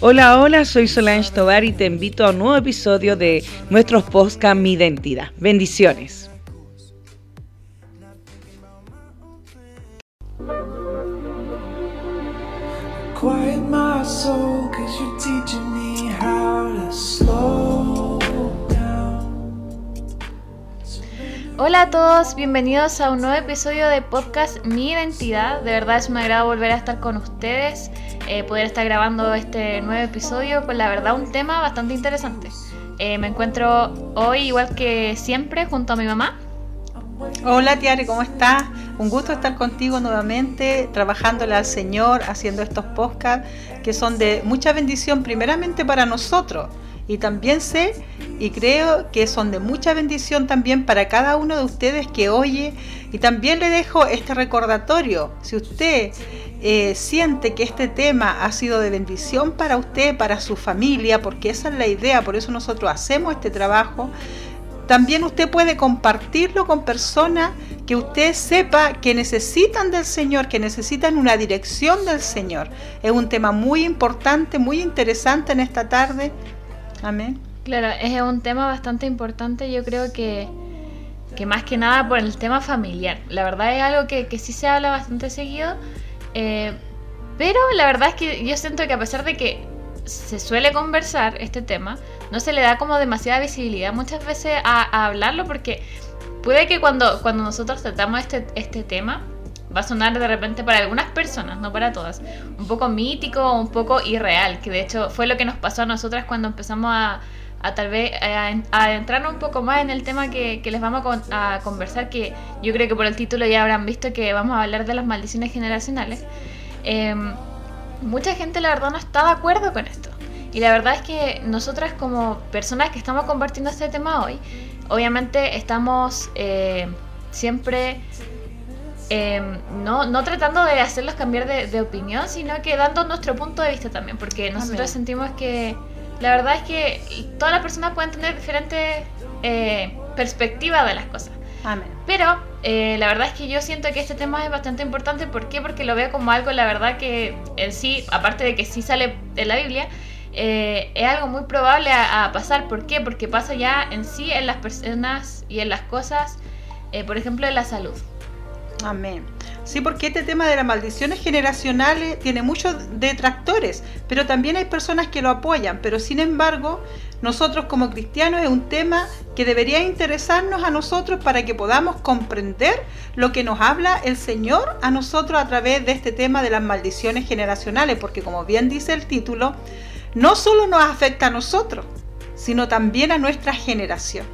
Hola, hola, soy Solange Tobar y te invito a un nuevo episodio de nuestros podcast Mi Identidad. Bendiciones. Hola a todos, bienvenidos a un nuevo episodio de podcast Mi Identidad. De verdad es un agrado volver a estar con ustedes, eh, poder estar grabando este nuevo episodio con la verdad un tema bastante interesante. Eh, me encuentro hoy igual que siempre junto a mi mamá. Hola Tiare, ¿cómo estás? Un gusto estar contigo nuevamente, trabajándole al Señor, haciendo estos podcasts que son de mucha bendición primeramente para nosotros y también sé y creo que son de mucha bendición también para cada uno de ustedes que oye y también le dejo este recordatorio. Si usted eh, siente que este tema ha sido de bendición para usted, para su familia, porque esa es la idea, por eso nosotros hacemos este trabajo, también usted puede compartirlo con personas que usted sepa que necesitan del Señor, que necesitan una dirección del Señor. Es un tema muy importante, muy interesante en esta tarde. Amén. Claro, es un tema bastante importante, yo creo que, que más que nada por el tema familiar. La verdad es algo que, que sí se habla bastante seguido, eh, pero la verdad es que yo siento que a pesar de que se suele conversar este tema, no se le da como demasiada visibilidad muchas veces a, a hablarlo porque puede que cuando, cuando nosotros tratamos este, este tema, va a sonar de repente para algunas personas, no para todas, un poco mítico un poco irreal, que de hecho fue lo que nos pasó a nosotras cuando empezamos a, a tal vez a, entrar un poco más en el tema que, les vamos a, conversar, que yo creo que por el título ya habrán visto que vamos a hablar de las maldiciones generacionales. Em, mucha gente la verdad no está de acuerdo con esto. Y la verdad es que nosotras como personas que estamos compartiendo este tema hoy, obviamente estamos eh, siempre Em, no, no tratando de hacerlos cambiar de, opinión, sino que dando nuestro punto de vista también, porque nosotros sentimos que la verdad es que todas las personas pueden tener diferentes eh, perspectivas de las cosas. Pero eh, la verdad es que yo siento que este tema es bastante importante. ¿Por qué? Porque lo veo como algo, la verdad, que en sí, aparte de que sí sale de la Biblia, eh, es algo muy probable a, pasar. ¿Por qué? Porque pasa ya en sí en las personas y en las cosas, por ejemplo, en la salud. Amén. Sí, porque este tema de las maldiciones generacionales tiene muchos detractores, pero también hay personas que lo apoyan. Pero sin embargo, nosotros como cristianos es un tema que debería interesarnos a nosotros para que podamos comprender lo que nos habla el Señor a nosotros a través de este tema de las maldiciones generacionales, porque como bien dice el título, no solo nos afecta a nosotros, sino también a nuestra generación.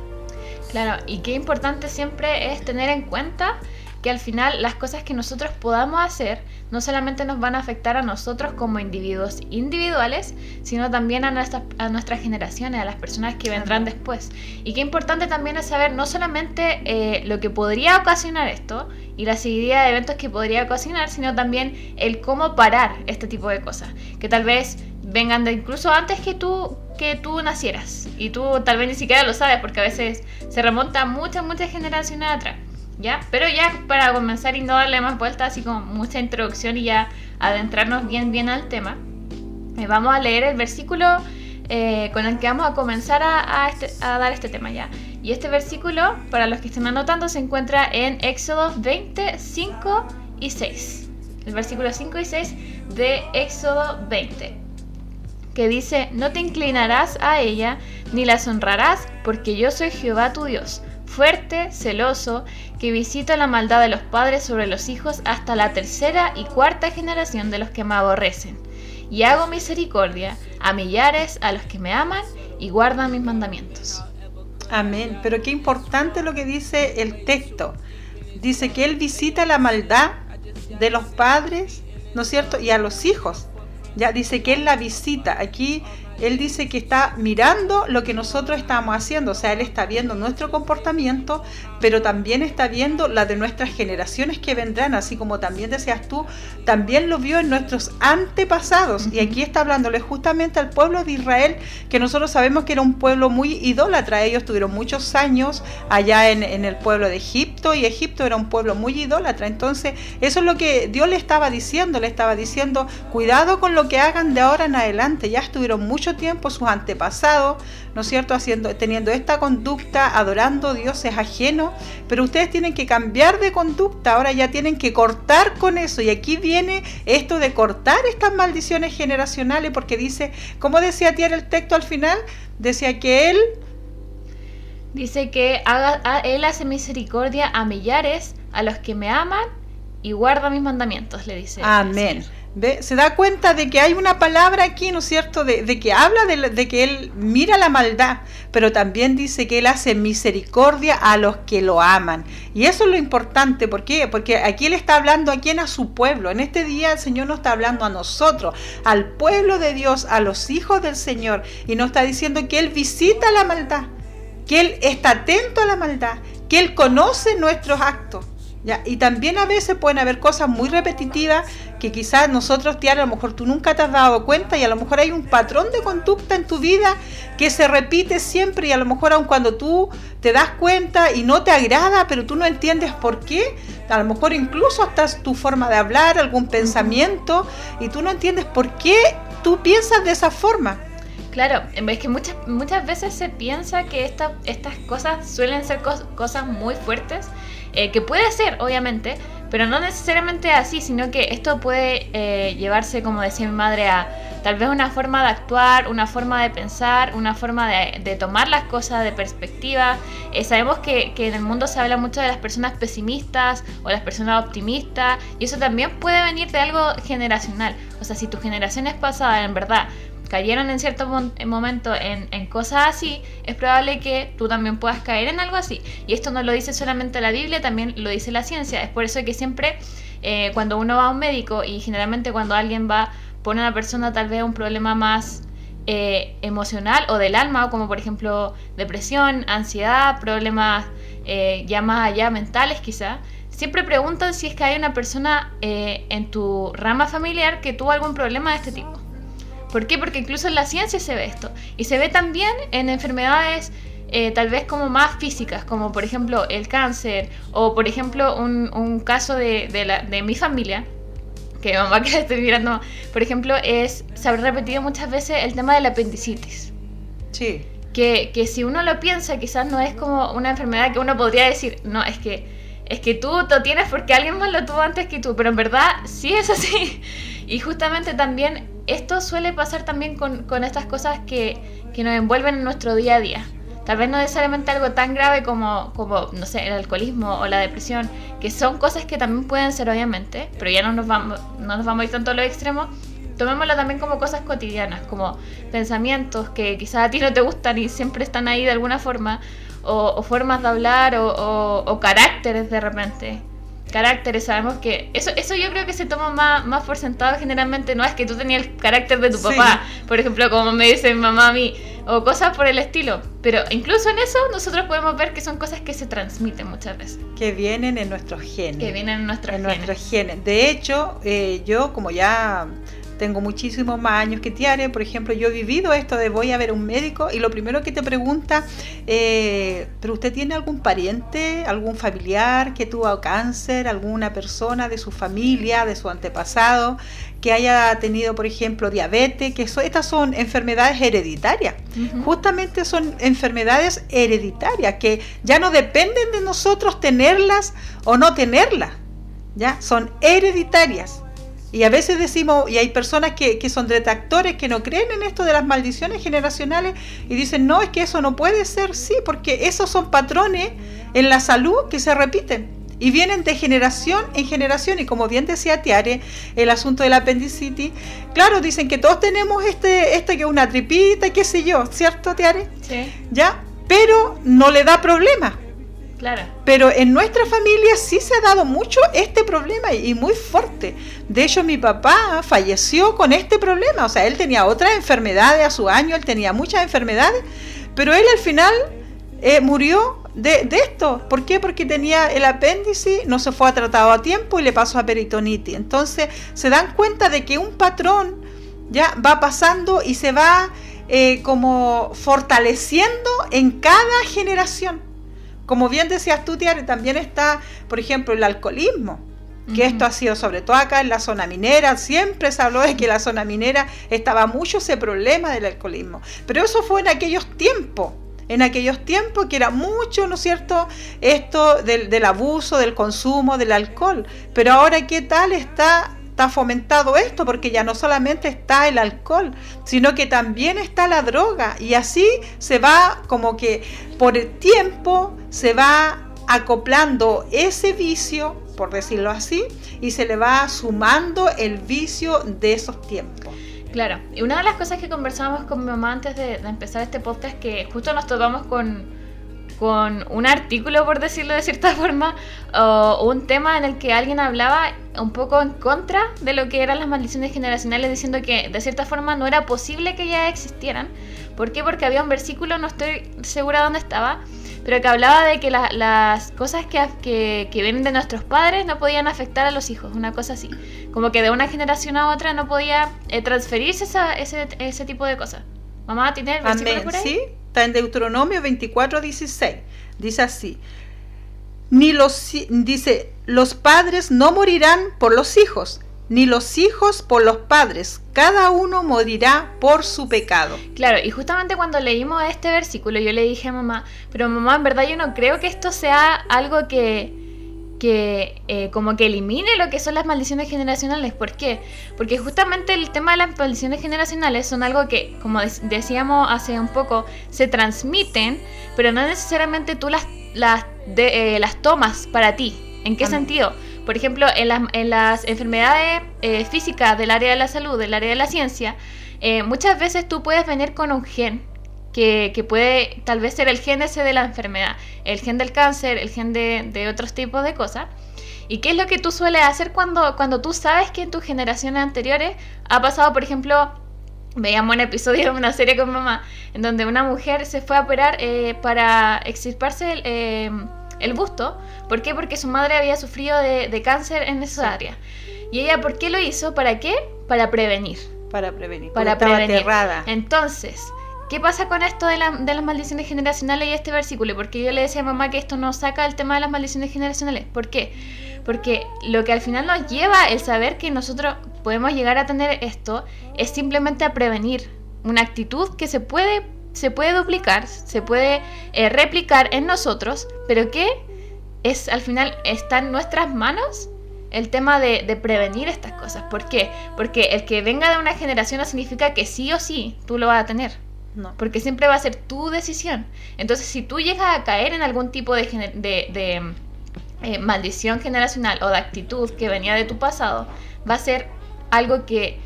Claro, y qué importante siempre es tener en cuenta que al final las cosas que nosotros podamos hacer no solamente nos van a afectar a nosotros como individuos individuales, sino también a, nuestra, a nuestras generaciones, a las personas que vendrán después. Y qué importante también es saber no solamente eh, lo que podría ocasionar esto y la seguidilla de eventos que podría ocasionar, sino también el cómo parar este tipo de cosas, que tal vez vengan de incluso antes que tú que tú nacieras y tú tal vez ni siquiera lo sabes porque a veces se remonta muchas muchas generaciones atrás. ¿Ya? Pero ya para comenzar y no darle más vueltas, así como mucha introducción y ya adentrarnos bien, bien al tema, eh, vamos a leer el versículo eh, con el que vamos a comenzar a, este, a, dar este tema ya. Y este versículo, para los que estén anotando, se encuentra en Éxodo 20, 5 y 6. El versículo 5 y 6 de Éxodo 20 que dice, no te inclinarás a ella, ni las honrarás, porque yo soy Jehová tu Dios, fuerte, celoso, que visita la maldad de los padres sobre los hijos hasta la tercera y cuarta generación de los que me aborrecen. Y hago misericordia a millares a los que me aman y guardan mis mandamientos. Amén. Pero qué importante lo que dice el texto. Dice que Él visita la maldad de los padres, ¿no es cierto? Y a los hijos. Ya dice que Él la visita. Aquí él dice que está mirando lo que nosotros estamos haciendo, o sea, Él está viendo nuestro comportamiento, pero también está viendo la de nuestras generaciones que vendrán, así como también decías tú, también lo vio en nuestros antepasados. Y aquí está hablándole justamente al pueblo de Israel, que nosotros sabemos que era un pueblo muy idólatra, ellos tuvieron muchos años allá en, en el pueblo de Egipto, y Egipto era un pueblo muy idólatra, entonces eso es lo que Dios le estaba diciendo, le estaba diciendo, cuidado con lo que hagan de ahora en adelante, ya estuvieron mucho tiempo sus antepasados, ¿no es cierto?, haciendo, teniendo esta conducta, adorando dioses ajenos, pero ustedes tienen que cambiar de conducta, ahora ya tienen que cortar con eso. Y aquí viene esto de cortar estas maldiciones generacionales, porque dice, como decía Tiara el texto al final, decía que él... Dice que haga, él hace misericordia a millares, a los que me aman y guarda mis mandamientos, le dice. Amén. Se da cuenta de que hay una palabra aquí, ¿no es cierto?, de, que habla de, que Él mira la maldad, pero también dice que Él hace misericordia a los que lo aman. Y eso es lo importante, ¿por qué? Porque aquí Él está hablando a quién, a su pueblo. En este día el Señor nos está hablando a nosotros, al pueblo de Dios, a los hijos del Señor, y nos está diciendo que Él visita la maldad, que Él está atento a la maldad, que Él conoce nuestros actos. Y también a veces pueden haber cosas muy repetitivas que quizás nosotros, Tiara, a lo mejor tú nunca te has dado cuenta y a lo mejor hay un patrón de conducta en tu vida que se repite siempre y a lo mejor aun cuando tú te das cuenta y no te agrada, pero tú no entiendes por qué, a lo mejor incluso hasta tu forma de hablar, algún pensamiento y tú no entiendes por qué tú piensas de esa forma. Claro, es que muchas, muchas veces se piensa que esta, estas cosas suelen ser cosas muy fuertes eh, que puede ser, obviamente, pero no necesariamente así, sino que esto puede eh, llevarse, como decía mi madre, a tal vez una forma de actuar, una forma de pensar, una forma de, tomar las cosas de perspectiva. Eh, sabemos que, que, en el mundo se habla mucho de las personas pesimistas o las personas optimistas, y eso también puede venir de algo generacional. O sea, si tu generación es pasada, en verdad, cayeron en cierto momento en, cosas así, es probable que tú también puedas caer en algo así. Y esto no lo dice solamente la Biblia, también lo dice la ciencia. Es por eso que siempre eh, cuando uno va a un médico y generalmente cuando alguien va por una persona tal vez un problema más eh, emocional o del alma, como por ejemplo depresión, ansiedad, problemas eh, ya más allá mentales quizá, siempre preguntan si es que hay una persona en tu rama familiar que tuvo algún problema de este tipo. ¿Por qué? Porque incluso en la ciencia se ve esto. Y se ve también en enfermedades eh, tal vez como más físicas, como por ejemplo el cáncer, o por ejemplo un, caso de, de, mi familia, que mamá que estoy mirando, por ejemplo, es, se ha repetido muchas veces el tema de la apendicitis. Sí. Que, que si uno lo piensa, quizás no es como una enfermedad que uno podría decir, no, es que es que tú lo tienes porque alguien más lo tuvo antes que tú, pero en verdad sí es así. Y justamente también esto suele pasar también con, estas cosas que, nos envuelven en nuestro día a día. Tal vez no necesariamente algo tan grave como, como, no sé, el alcoholismo o la depresión, que son cosas que también pueden ser obviamente, pero ya no nos vamos, no nos vamos a ir tanto a los extremos. Tomémoslo también como cosas cotidianas, como pensamientos que quizás a ti no te gustan y siempre están ahí de alguna forma, o, formas de hablar o caracteres de repente caracteres, sabemos que eso, eso yo creo que se toma más, más por sentado generalmente, no es que tú tenías el carácter de tu papá, por ejemplo, como me dice mi mamá a mí, o cosas por el estilo, pero incluso en eso nosotros podemos ver que son cosas que se transmiten muchas veces. Que vienen en nuestros genes. Que vienen en nuestros en Nuestros genes. De hecho, eh, yo como ya tengo muchísimos más años que Tiare, por ejemplo, yo he vivido esto de voy a ver a un médico y lo primero que te pregunta, eh, ¿pero usted tiene algún pariente, algún familiar que tuvo cáncer, alguna persona de su familia, de su antepasado, que haya tenido, por ejemplo, diabetes, que estas son enfermedades hereditarias. Justamente son enfermedades hereditarias que ya no dependen de nosotros tenerlas o no tenerlas, ya son hereditarias. Y a veces decimos, y hay personas que, que, son detractores que no creen en esto de las maldiciones generacionales y dicen, no, es que eso no puede ser, sí, porque esos son patrones en la salud que se repiten y vienen de generación en generación. Y como bien decía Tiare, el asunto del apendicitis, claro, dicen que todos tenemos este, este que es una tripita qué sé yo, ¿cierto, Tiare? Sí. ¿Ya? Pero no le da problema Pero en nuestra familia sí se ha dado mucho este problema y muy fuerte. De hecho, mi papá falleció con este problema. O sea, él tenía otras enfermedades a su año, él tenía muchas enfermedades, pero él al final eh, murió de, de, esto. ¿Por qué? Porque tenía el apéndice, no se fue a tratado a tiempo y le pasó a peritonitis. Entonces, se dan cuenta de que un patrón ya va pasando y se va eh, como fortaleciendo en cada generación. Como bien decías tú, Tiare, también está, por ejemplo, el alcoholismo, que esto ha sido sobre todo acá en la zona minera, siempre se habló de que la zona minera estaba mucho ese problema del alcoholismo, pero eso fue en aquellos tiempos, en aquellos tiempos que era mucho, ¿no es cierto?, esto del, del abuso, del consumo del alcohol, pero ahora qué tal está está fomentado esto porque ya no solamente está el alcohol, sino que también está la droga y así se va como que por el tiempo se va acoplando ese vicio, por decirlo así, y se le va sumando el vicio de esos tiempos. Claro, y una de las cosas que conversábamos con mi mamá antes de, empezar este podcast, que justo nos topamos con, con un artículo, por decirlo de cierta forma, o un tema en el que alguien hablaba un poco en contra de lo que eran las maldiciones generacionales, diciendo que de cierta forma no era posible que ya existieran. ¿Por qué? Porque había un versículo, no estoy segura dónde estaba, pero que hablaba de que las cosas que, que, vienen de nuestros padres no podían afectar a los hijos, una cosa así. Como que de una generación a otra no podía eh, transferirse ese, ese tipo de cosas. Mamá, ¿tiene el versículo por ahí? Sí, está en Deuteronomio 24, 16. Dice así, ni los, dice, los padres no morirán por los hijos, ni los hijos por los padres, cada uno morirá por su pecado. Claro, y justamente cuando leímos este versículo yo le dije a mamá, pero mamá, en verdad yo no creo que esto sea algo que, que eh, como que elimine lo que son las maldiciones generacionales. ¿Por qué? Porque justamente el tema de las maldiciones generacionales son algo que, como decíamos hace un poco, se transmiten, pero no necesariamente tú las, las, eh, las tomas para ti. ¿En qué sentido? Por ejemplo, en las, en las enfermedades eh, físicas del área de la salud, del área de la ciencia, muchas veces tú puedes venir con un gen que, puede tal vez ser el gen ese de la enfermedad, el gen del cáncer, el gen de, otros tipos de cosas. ¿Y qué es lo que tú sueles hacer cuando, cuando tú sabes que en tus generaciones anteriores ha pasado, por ejemplo, veíamos un episodio de una serie con mamá, en donde una mujer se fue a operar eh, para extirparse el, eh, el, busto. ¿Por qué? Porque su madre había sufrido de, cáncer en esa área. ¿Y ella por qué lo hizo? ¿Para qué? Para prevenir. Para prevenir. Para prevenir. Entonces, ¿Qué pasa con esto de, las maldiciones generacionales y este versículo? Porque yo le decía a mamá que esto no saca el tema de las maldiciones generacionales. ¿Por qué? Porque lo que al final nos lleva el saber que nosotros podemos llegar a tener esto es simplemente a prevenir una actitud que se puede, se puede duplicar, se puede eh, replicar en nosotros, pero que es al final está en nuestras manos el tema de, de, prevenir estas cosas. ¿Por qué? Porque el que venga de una generación no significa que sí o sí tú lo vas a tener. No. Porque siempre va a ser tu decisión. Entonces, si tú llegas a caer en algún tipo de, de, eh, maldición generacional o de actitud que venía de tu pasado, va a ser algo que,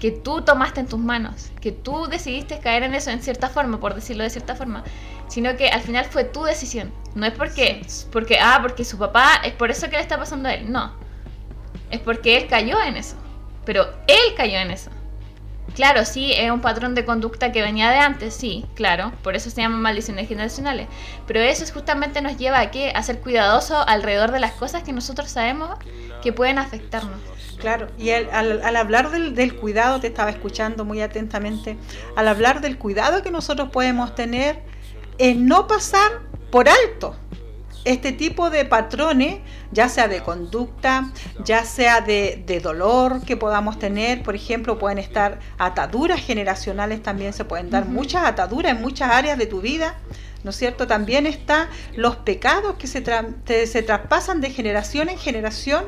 que tú tomaste en tus manos, que tú decidiste caer en eso en cierta forma, por decirlo de cierta forma, sino que al final fue tu decisión. No es porque, porque, ah, porque su papá, es por eso que le está pasando a él. No. Es porque él cayó en eso. Pero él cayó en eso. Claro, sí, es un patrón de conducta que venía de antes, sí, claro, por eso se llaman maldiciones generacionales. Pero eso justamente nos lleva a, ¿qué? a ser cuidadosos alrededor de las cosas que nosotros sabemos que pueden afectarnos. Claro, y al, hablar del, del, cuidado, te estaba escuchando muy atentamente, al hablar del cuidado que nosotros podemos tener, es no pasar por alto este tipo de patrones, ya sea de conducta, ya sea de, dolor que podamos tener, por ejemplo, pueden estar ataduras generacionales, también se pueden dar muchas ataduras en muchas áreas de tu vida, ¿no es cierto? También están los pecados que se, se traspasan de generación en generación.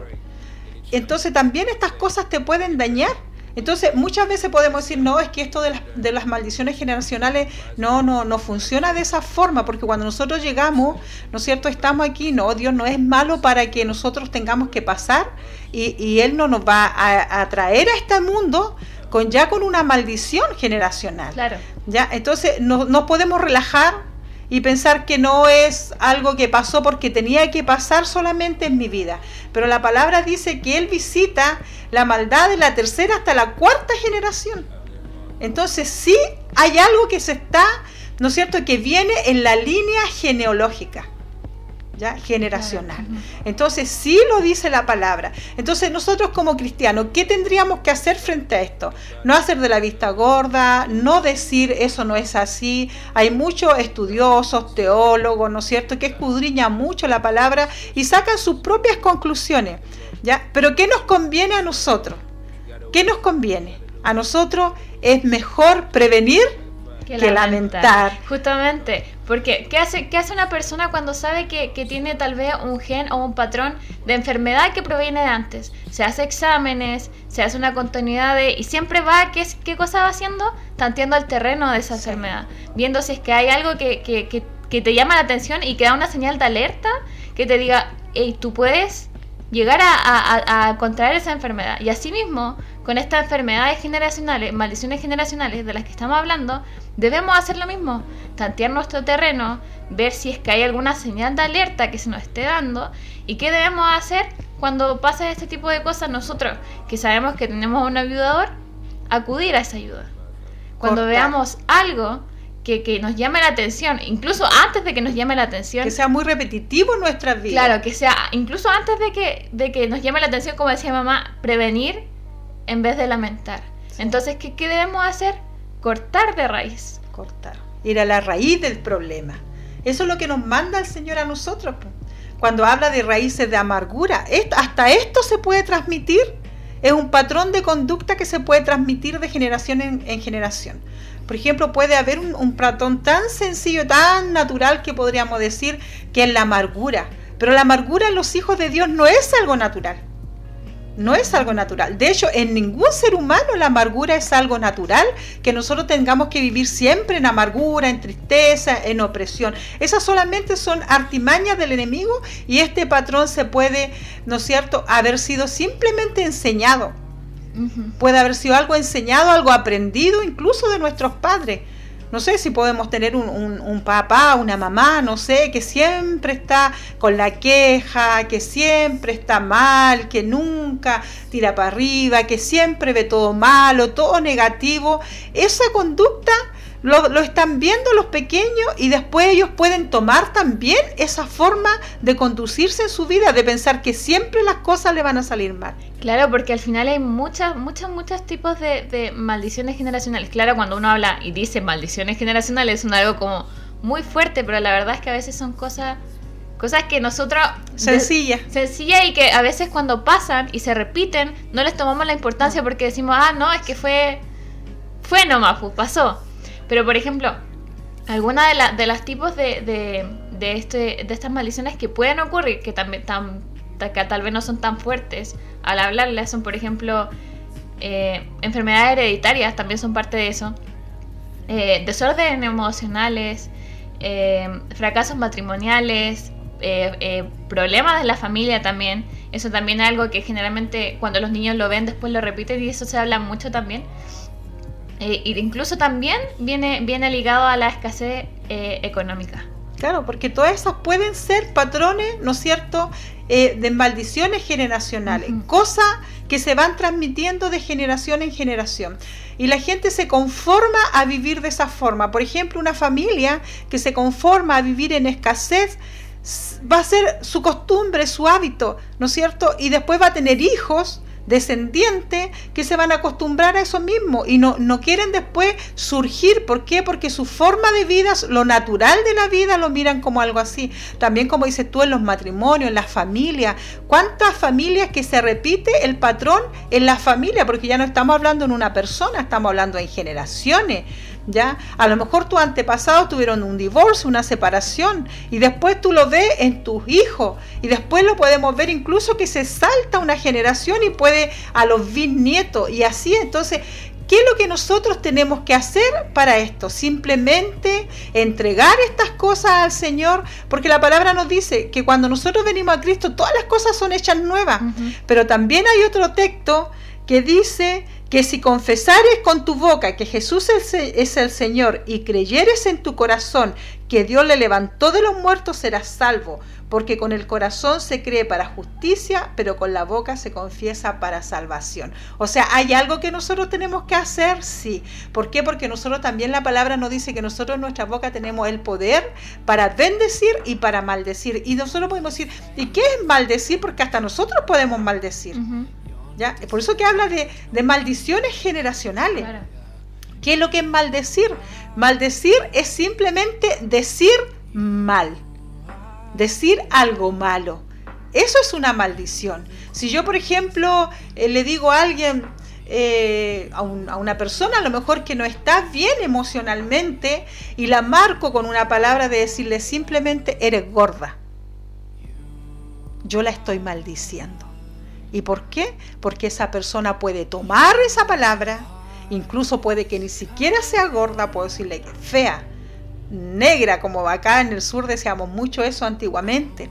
Entonces también estas cosas te pueden dañar entonces, muchas veces podemos decir, no, es que esto de las, de las maldiciones generacionales no, no, no funciona de esa forma, porque cuando nosotros llegamos, ¿no es cierto?, estamos aquí, no, Dios no es malo para que nosotros tengamos que pasar y, Él no nos va a, traer a este mundo con ya con una maldición generacional. Claro. ¿ya? Entonces, no, nos podemos relajar y pensar que no es algo que pasó porque tenía que pasar solamente en mi vida. Pero la palabra dice que Él visita la maldad de la tercera hasta la cuarta generación. Entonces sí hay algo que se está, ¿no es cierto?, que viene en la línea genealógica generacional. Entonces sí lo dice la palabra. Entonces nosotros como cristianos, ¿qué tendríamos que hacer frente a esto? No hacer de la vista gorda, no decir eso no es así. Hay muchos estudiosos, teólogos, ¿no es cierto?, que escudriñan mucho la palabra y sacan sus propias conclusiones. ¿ya? Pero ¿qué nos conviene a nosotros? ¿Qué nos conviene? A nosotros es mejor prevenir que, lamentar. Justamente, porque ¿qué hace, qué hace una persona cuando sabe que, tiene tal vez un gen o un patrón de enfermedad que proviene de antes? Se hace exámenes, se hace una continuidad de... y siempre va, ¿qué, qué cosa va haciendo? Tanteando el terreno de esa enfermedad, viendo si es que hay algo que, que, te llama la atención y que da una señal de alerta que te diga, hey, tú puedes llegar a, a, contraer esa enfermedad. Y asimismo, con estas enfermedades generacionales, maldiciones generacionales de las que estamos hablando, debemos hacer lo mismo, tantear nuestro terreno, ver si es que hay alguna señal de alerta que se nos esté dando y qué debemos hacer cuando pasa este tipo de cosas nosotros, que sabemos que tenemos un ayudador, acudir a esa ayuda. Cuando veamos algo que, nos llame la atención, incluso antes de que nos llame la atención. Que sea muy repetitivo en nuestras vidas. Claro, que sea, incluso antes de que, de que nos llame la atención, como decía mamá, prevenir en vez de lamentar. Entonces, ¿qué, ¿qué debemos hacer? Cortar de raíz. Cortar. Ir a la raíz del problema. Eso es lo que nos manda el Señor a nosotros. Cuando habla de raíces de amargura, hasta esto se puede transmitir. Es un patrón de conducta que se puede transmitir de generación en generación. Por ejemplo, puede haber un, un patrón tan sencillo, tan natural que podríamos decir que es la amargura. Pero la amargura en los hijos de Dios no es algo natural. No es algo natural. De hecho, en ningún ser humano la amargura es algo natural, que nosotros tengamos que vivir siempre en amargura, en tristeza, en opresión. Esas solamente son artimañas del enemigo y este patrón se puede, ¿no es cierto?, haber sido simplemente enseñado Puede haber sido algo enseñado, algo aprendido incluso de nuestros padres. No sé si podemos tener un, papá, una mamá, no sé, que siempre está con la queja, que siempre está mal, que nunca tira para arriba, que siempre ve todo malo, todo negativo. Esa conducta lo, están viendo los pequeños y después ellos pueden tomar también esa forma de conducirse en su vida, de pensar que siempre las cosas le van a salir mal. Claro, porque al final hay muchas, muchos, muchos tipos de, maldiciones generacionales. Claro, cuando uno habla y dice maldiciones generacionales es algo como muy fuerte, pero la verdad es que a veces son cosas cosas que nosotros sencilla sencilla y que a veces cuando pasan y se repiten no les tomamos la importancia porque decimos ah no es que fue fue nomás pues pasó pero, por ejemplo, algunas de, de las tipos de, de, este, de estas maldiciones que pueden ocurrir, que, también, tan, que tal vez no son tan fuertes al hablarlas, son, por ejemplo, eh, enfermedades hereditarias, también son parte de eso, eh, desórdenes emocionales, eh, fracasos matrimoniales, problemas de la familia también. Eso también es algo que generalmente cuando los niños lo ven después lo repiten y eso se habla mucho también. Eh, incluso también viene, viene ligado a la escasez eh, económica. Claro, porque todas esas pueden ser patrones, ¿no es cierto?, eh, de maldiciones generacionales, cosas que se van transmitiendo de generación en generación. Y la gente se conforma a vivir de esa forma. Por ejemplo, una familia que se conforma a vivir en escasez va a ser su costumbre, su hábito, ¿no es cierto? Y después va a tener hijos descendientes que se van a acostumbrar a eso mismo y no, no quieren después surgir. ¿Por qué? Porque su forma de vida, lo natural de la vida, lo miran como algo así. También como dices tú en los matrimonios, en las familias. ¿Cuántas familias que se repite el patrón en la familia? Porque ya no estamos hablando en una persona, estamos hablando en generaciones. ¿Ya? A lo mejor tus antepasados tuvieron un divorcio, una separación, y después tú lo ves en tus hijos, y después lo podemos ver incluso que se salta una generación y puede a los bisnietos, y así entonces... ¿Qué es lo que nosotros tenemos que hacer para esto? Simplemente entregar estas cosas al Señor, porque la palabra nos dice que cuando nosotros venimos a Cristo todas las cosas son hechas nuevas, pero también hay otro texto que dice que si confesares con tu boca que Jesús es el Señor y creyeres en tu corazón que Dios le levantó de los muertos, serás salvo, porque con el corazón se cree para justicia, pero con la boca se confiesa para salvación. O sea, ¿hay algo que nosotros tenemos que hacer? Sí. ¿Por qué? Porque nosotros también la palabra nos dice que nosotros en nuestra boca tenemos el poder para bendecir y para maldecir. Y nosotros podemos decir, ¿y qué es maldecir? Porque hasta nosotros podemos maldecir. ¿Ya? Por eso que habla de, maldiciones generacionales. ¿Qué es lo que es maldecir? Maldecir es simplemente decir mal, decir algo malo. Eso es una maldición. Si yo, por ejemplo, eh, le digo a alguien, eh, a, a, una persona a lo mejor que no está bien emocionalmente y la marco con una palabra de decirle simplemente eres gorda, yo la estoy maldiciendo. ¿Y por qué? Porque esa persona puede tomar esa palabra, incluso puede que ni siquiera sea gorda, puedo decirle fea, negra, como acá en el sur decíamos mucho eso antiguamente.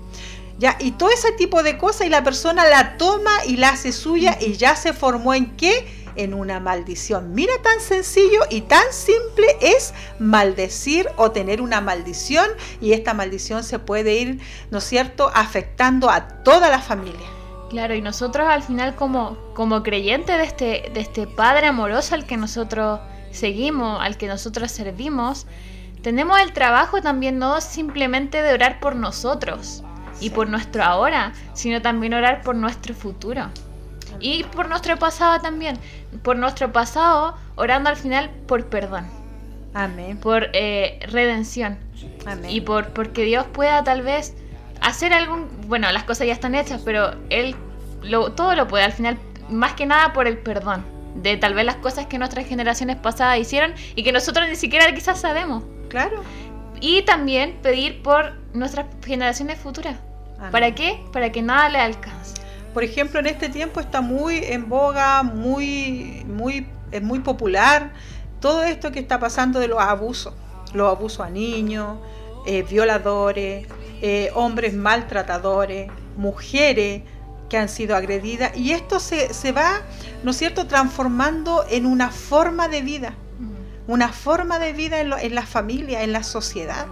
Ya, y todo ese tipo de cosas y la persona la toma y la hace suya y ya se formó en qué? En una maldición. Mira tan sencillo y tan simple es maldecir o tener una maldición y esta maldición se puede ir, ¿no es cierto?, afectando a toda la familia. Claro, y nosotros al final como, como creyentes de este, de este Padre amoroso al que nosotros seguimos, al que nosotros servimos, tenemos el trabajo también no simplemente de orar por nosotros y por nuestro ahora, sino también orar por nuestro futuro. Y por nuestro pasado también. Por nuestro pasado, orando al final por perdón. Amén. Por eh, redención. Amén. Y por porque Dios pueda tal vez hacer algún, bueno, las cosas ya están hechas, pero él lo, todo lo puede al final, más que nada por el perdón de tal vez las cosas que nuestras generaciones pasadas hicieron y que nosotros ni siquiera quizás sabemos. Claro. Y también pedir por nuestras generaciones futuras. ¿Para qué? Para que nada le alcance. Por ejemplo, en este tiempo está muy en boga, muy, muy, es muy popular todo esto que está pasando de los abusos, los abusos a niños, eh, violadores, eh, hombres maltratadores, mujeres que han sido agredidas y esto se, se va, ¿no es cierto?, transformando en una forma de vida, mm. una forma de vida en, en la familia, en la sociedad.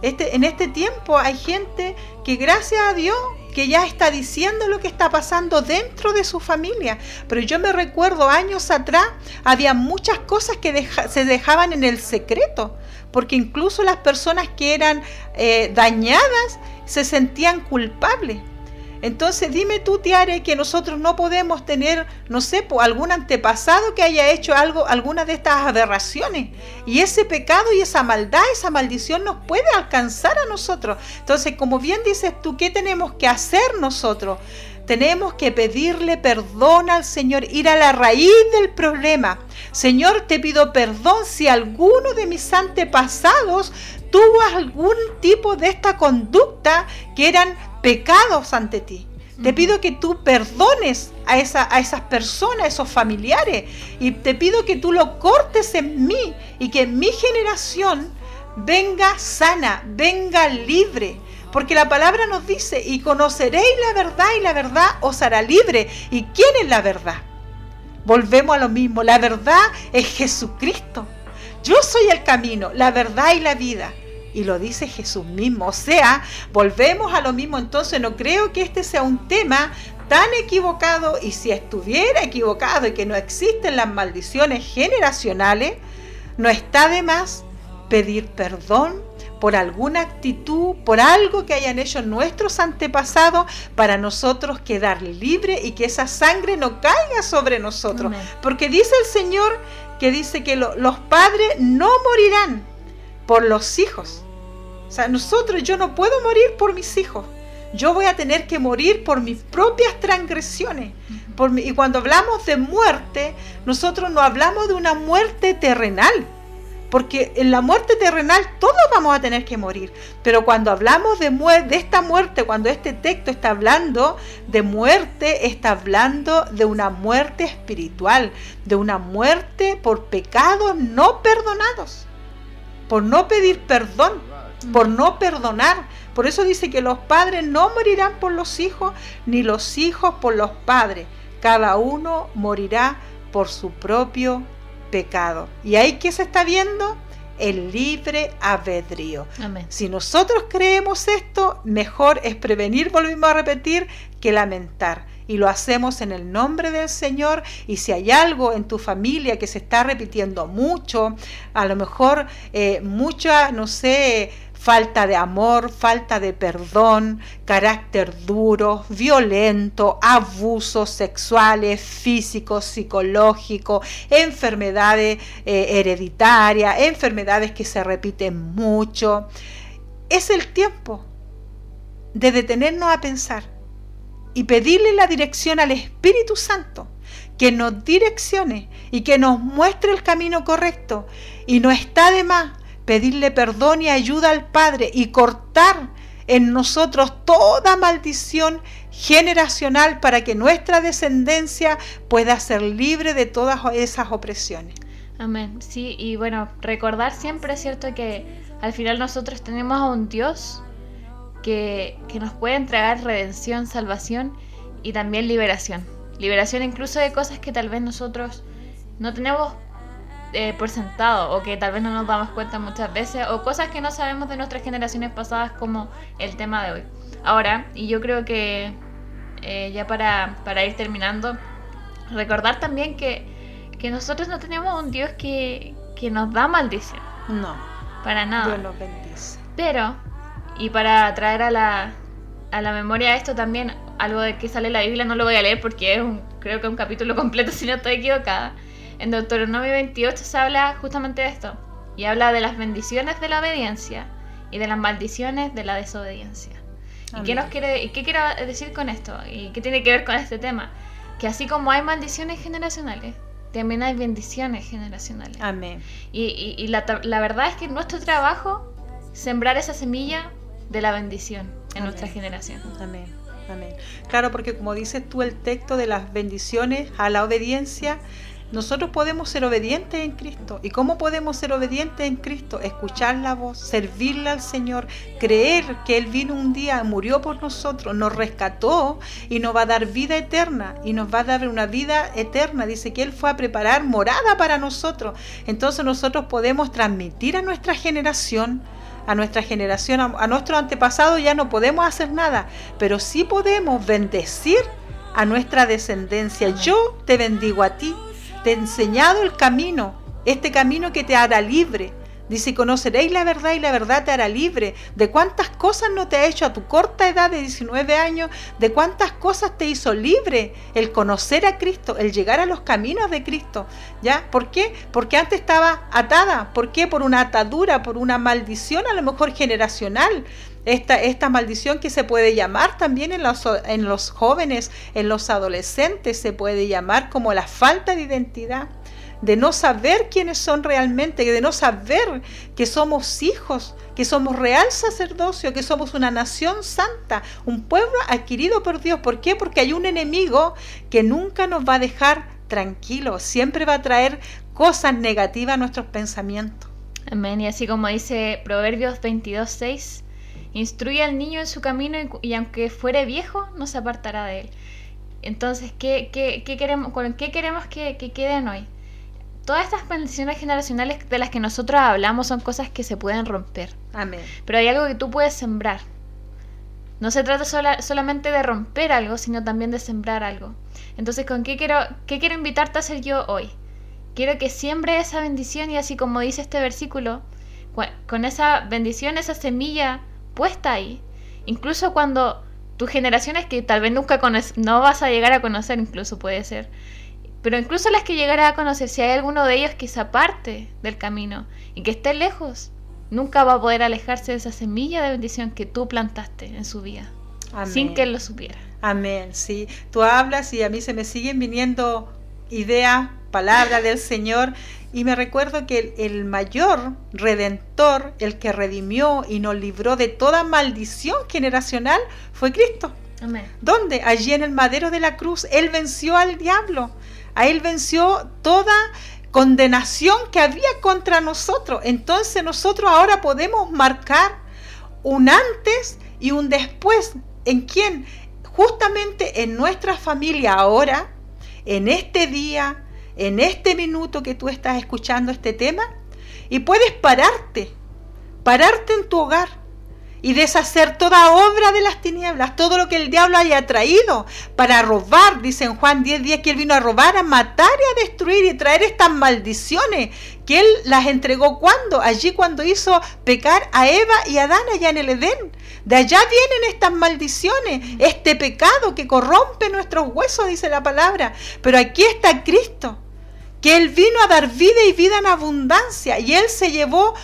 Este, en este tiempo hay gente que gracias a Dios que ya está diciendo lo que está pasando dentro de su familia. Pero yo me recuerdo años atrás, había muchas cosas que se dejaban en el secreto porque incluso las personas que eran eh, dañadas se sentían culpables. Entonces dime tú, Tiare, que nosotros no podemos tener, no sé, algún antepasado que haya hecho algo, alguna de estas aberraciones. Y ese pecado y esa maldad, esa maldición nos puede alcanzar a nosotros. Entonces, como bien dices tú, ¿qué tenemos que hacer nosotros? Tenemos que pedirle perdón al Señor, ir a la raíz del problema. Señor, te pido perdón si alguno de mis antepasados tuvo algún tipo de esta conducta que eran pecados ante ti. Te pido que tú perdones a, esa, a esas personas, a esos familiares. Y te pido que tú lo cortes en mí y que mi generación venga sana, venga libre. Porque la palabra nos dice, y conoceréis la verdad y la verdad os hará libre. ¿Y quién es la verdad? Volvemos a lo mismo, la verdad es Jesucristo. Yo soy el camino, la verdad y la vida. Y lo dice Jesús mismo. O sea, volvemos a lo mismo. Entonces no creo que este sea un tema tan equivocado. Y si estuviera equivocado y que no existen las maldiciones generacionales, no está de más pedir perdón por alguna actitud, por algo que hayan hecho nuestros antepasados, para nosotros quedar libre y que esa sangre no caiga sobre nosotros. Porque dice el Señor que dice que los padres no morirán por los hijos. O sea, nosotros, yo no puedo morir por mis hijos. Yo voy a tener que morir por mis propias transgresiones. Por y cuando hablamos de muerte, nosotros no hablamos de una muerte terrenal porque en la muerte terrenal todos vamos a tener que morir. Pero cuando hablamos de, de esta muerte, cuando este texto está hablando de muerte, está hablando de una muerte espiritual, de una muerte por pecados no perdonados, por no pedir perdón, por no perdonar. Por eso dice que los padres no morirán por los hijos, ni los hijos por los padres. Cada uno morirá por su propio pecado. ¿Y ahí qué se está viendo? El libre albedrío. Amén. Si nosotros creemos esto, mejor es prevenir, volvimos a repetir, que lamentar. Y lo hacemos en el nombre del Señor. Y si hay algo en tu familia que se está repitiendo mucho, a lo mejor eh, mucha, no sé, falta de amor, falta de perdón, carácter duro, violento, abusos sexuales, físicos, psicológicos, enfermedades eh, hereditarias, enfermedades que se repiten mucho. Es el tiempo de detenernos a pensar y pedirle la dirección al Espíritu Santo que nos direccione y que nos muestre el camino correcto. Y no está de más pedirle perdón y ayuda al Padre y cortar en nosotros toda maldición generacional para que nuestra descendencia pueda ser libre de todas esas opresiones. Amén. Sí, y bueno, recordar siempre, cierto, que al final nosotros tenemos a un Dios que, que nos puede entregar redención, salvación y también liberación. Liberación incluso de cosas que tal vez nosotros no tenemos eh, por sentado o que tal vez no nos damos cuenta muchas veces o cosas que no sabemos de nuestras generaciones pasadas como el tema de hoy. Ahora, y yo creo que eh, ya para, para, ir terminando, recordar también que, que nosotros no tenemos un Dios que, que nos da maldición. No. Para nada. Dios nos bendice. Pero, y para traer a la, a la memoria esto también, algo de que sale en la Biblia, no lo voy a leer porque es un, creo que es un capítulo completo si no estoy equivocada en Deuteronomio 28 se habla justamente de esto y habla de las bendiciones de la obediencia y de las maldiciones de la desobediencia. ¿Y qué, nos quiere, ¿Y qué quiero decir con esto? ¿Y qué tiene que ver con este tema? Que así como hay maldiciones generacionales, también hay bendiciones generacionales. Amén. Y, y, la, la, verdad es que nuestro trabajo sembrar esa semilla de la bendición en nuestra generación. Amén. Amén. Claro, porque como dices tú el texto de las bendiciones a la obediencia, nosotros podemos ser obedientes en Cristo. ¿Y cómo podemos ser obedientes en Cristo? Escuchar la voz, servirle al Señor, creer que Él vino un día, murió por nosotros, nos rescató y nos va a dar vida eterna y nos va a dar una vida eterna. Dice que Él fue a preparar morada para nosotros. Entonces nosotros podemos transmitir a nuestra generación a nuestra generación, a, nuestro antepasado ya no podemos hacer nada, pero sí podemos bendecir a nuestra descendencia. Yo te bendigo a ti, te he enseñado el camino, este camino que te hará libre. Dice, conoceréis la verdad y la verdad te hará libre. ¿De cuántas cosas no te ha hecho a tu corta edad de 19 años? ¿De cuántas cosas te hizo libre el conocer a Cristo, el llegar a los caminos de Cristo? ¿Ya? ¿Por qué? Porque antes estaba atada. ¿Por qué? Por una atadura, por una maldición a lo mejor generacional. Esta, maldición que se puede llamar también en los jóvenes, en los adolescentes, se puede llamar como la falta de identidad de no saber quiénes son realmente, de no saber que somos hijos, que somos real sacerdocio, que somos una nación santa, un pueblo adquirido por Dios. ¿Por qué? Porque hay un enemigo que nunca nos va a dejar tranquilos, siempre va a traer cosas negativas a nuestros pensamientos. Amén. Y así como dice Proverbios 22, 6, instruye al niño en su camino y, aunque fuere viejo, no se apartará de él. Entonces, ¿qué, qué, qué queremos, ¿con qué queremos que, que queden hoy? Todas estas bendiciones generacionales de las que nosotros hablamos son cosas que se pueden romper. Amén. Pero hay algo que tú puedes sembrar. No se trata solamente de romper algo, sino también de sembrar algo. Entonces, ¿con qué quiero, qué quiero invitarte a hacer yo hoy? Quiero que siembre esa bendición y así como dice este versículo, con esa bendición, esa semilla puesta ahí, incluso cuando tus generaciones que tal vez nunca conoces, no vas a llegar a conocer, incluso puede ser, pero incluso las que llegará a conocer, si hay alguno de ellos que se aparte del camino y que esté lejos, nunca va a poder alejarse de esa semilla de bendición que tú plantaste en su vida, sin que él lo supiera. Amén, sí. Tú hablas y a mí se me siguen viniendo ideas, palabras del Señor y me recuerdo que el, el, mayor redentor, el que redimió y nos libró de toda maldición generacional, fue Cristo. Amén. ¿Dónde? Allí en el madero de la cruz, Él venció al diablo. A Él venció toda condenación que había contra nosotros. Entonces nosotros ahora podemos marcar un antes y un después. ¿En quién? Justamente en nuestra familia ahora, en este día, en este minuto que tú estás escuchando este tema y puedes pararte, pararte en tu hogar y deshacer toda obra de las tinieblas, todo lo que el diablo haya traído para robar, dice en Juan 10 días que él vino a robar, a matar y a destruir y traer estas maldiciones que él las entregó cuando, allí cuando hizo pecar a Eva y a Adán allá en el Edén. De allá vienen estas maldiciones, este pecado que corrompe nuestros huesos, dice la palabra. Pero aquí está Cristo, que Él vino a dar vida y vida en abundancia y Él se llevó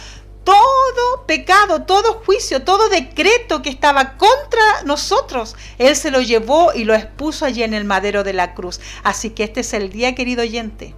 todo pecado, todo juicio, todo decreto que estaba contra nosotros, Él se lo llevó y lo expuso allí en el madero de la cruz. Así que este es el día, querido oyente,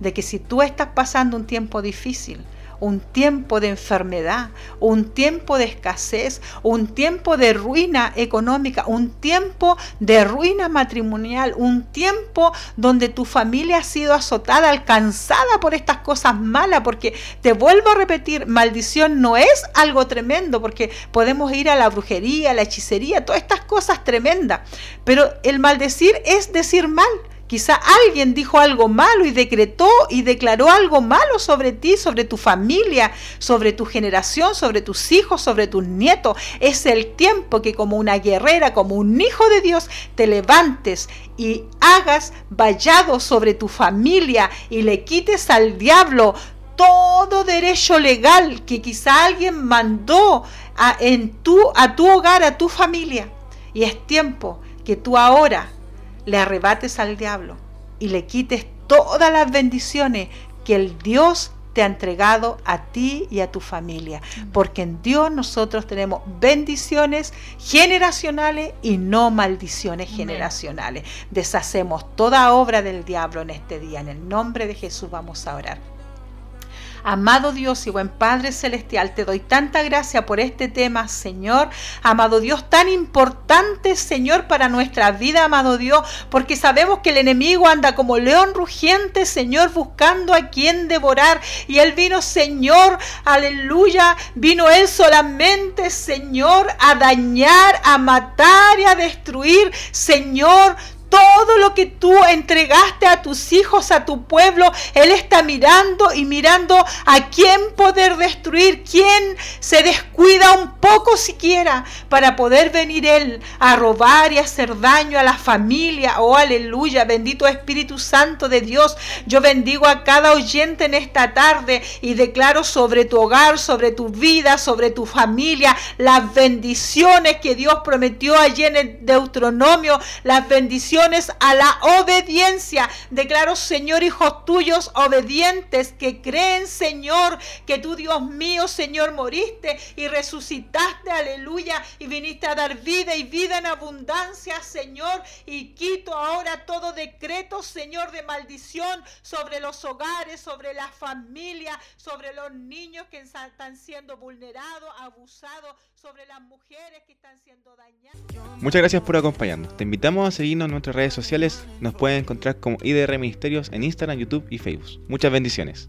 de que si tú estás pasando un tiempo difícil, un tiempo de enfermedad, un tiempo de escasez, un tiempo de ruina económica, un tiempo de ruina matrimonial, un tiempo donde tu familia ha sido azotada, alcanzada por estas cosas malas, porque te vuelvo a repetir, maldición no es algo tremendo, porque podemos ir a la brujería, a la hechicería, todas estas cosas tremendas, pero el maldecir es decir mal. Quizá alguien dijo algo malo y decretó y declaró algo malo sobre ti, sobre tu familia, sobre tu generación, sobre tus hijos, sobre tus nietos. Es el tiempo que como una guerrera, como un hijo de Dios, te levantes y hagas vallado sobre tu familia y le quites al diablo todo derecho legal que quizá alguien mandó a, tu, a tu hogar, a tu familia. Y es tiempo que tú ahora le arrebates al diablo y le quites todas las bendiciones que el Dios te ha entregado a ti y a tu familia. Porque en Dios nosotros tenemos bendiciones generacionales y no maldiciones generacionales. Deshacemos toda obra del diablo en este día. En el nombre de Jesús vamos a orar. Amado Dios y buen Padre Celestial, te doy tanta gracia por este tema, Señor. Amado Dios, tan importante, Señor, para nuestra vida, amado Dios, porque sabemos que el enemigo anda como león rugiente, Señor, buscando a quien devorar. Y él vino, Señor, aleluya, vino él solamente, Señor, a dañar, a matar y a destruir, Señor todo lo que tú entregaste a tus hijos, a tu pueblo, Él está mirando y mirando a quién poder destruir, quién se descuida un poco siquiera para poder venir Él a robar y hacer daño a la familia. Oh, aleluya, bendito Espíritu Santo de Dios. Yo bendigo a cada oyente en esta tarde y declaro sobre tu hogar, sobre tu vida, sobre tu familia, las bendiciones que Dios prometió allí en el Deuteronomio, las bendiciones a la obediencia. Declaro, Señor, hijos tuyos obedientes que creen, Señor, que tú, Dios mío, Señor, moriste y resucitaste, aleluya, y viniste a dar vida y vida en abundancia, Señor. Y quito ahora todo decreto, Señor, de maldición sobre los hogares, sobre la familia, sobre los niños que están siendo vulnerados, abusados, sobre las mujeres que están siendo dañadas. Muchas gracias por acompañarnos. Te invitamos a seguirnos en nuestra redes sociales nos pueden encontrar como IDR Ministerios en Instagram, YouTube y Facebook. Muchas bendiciones.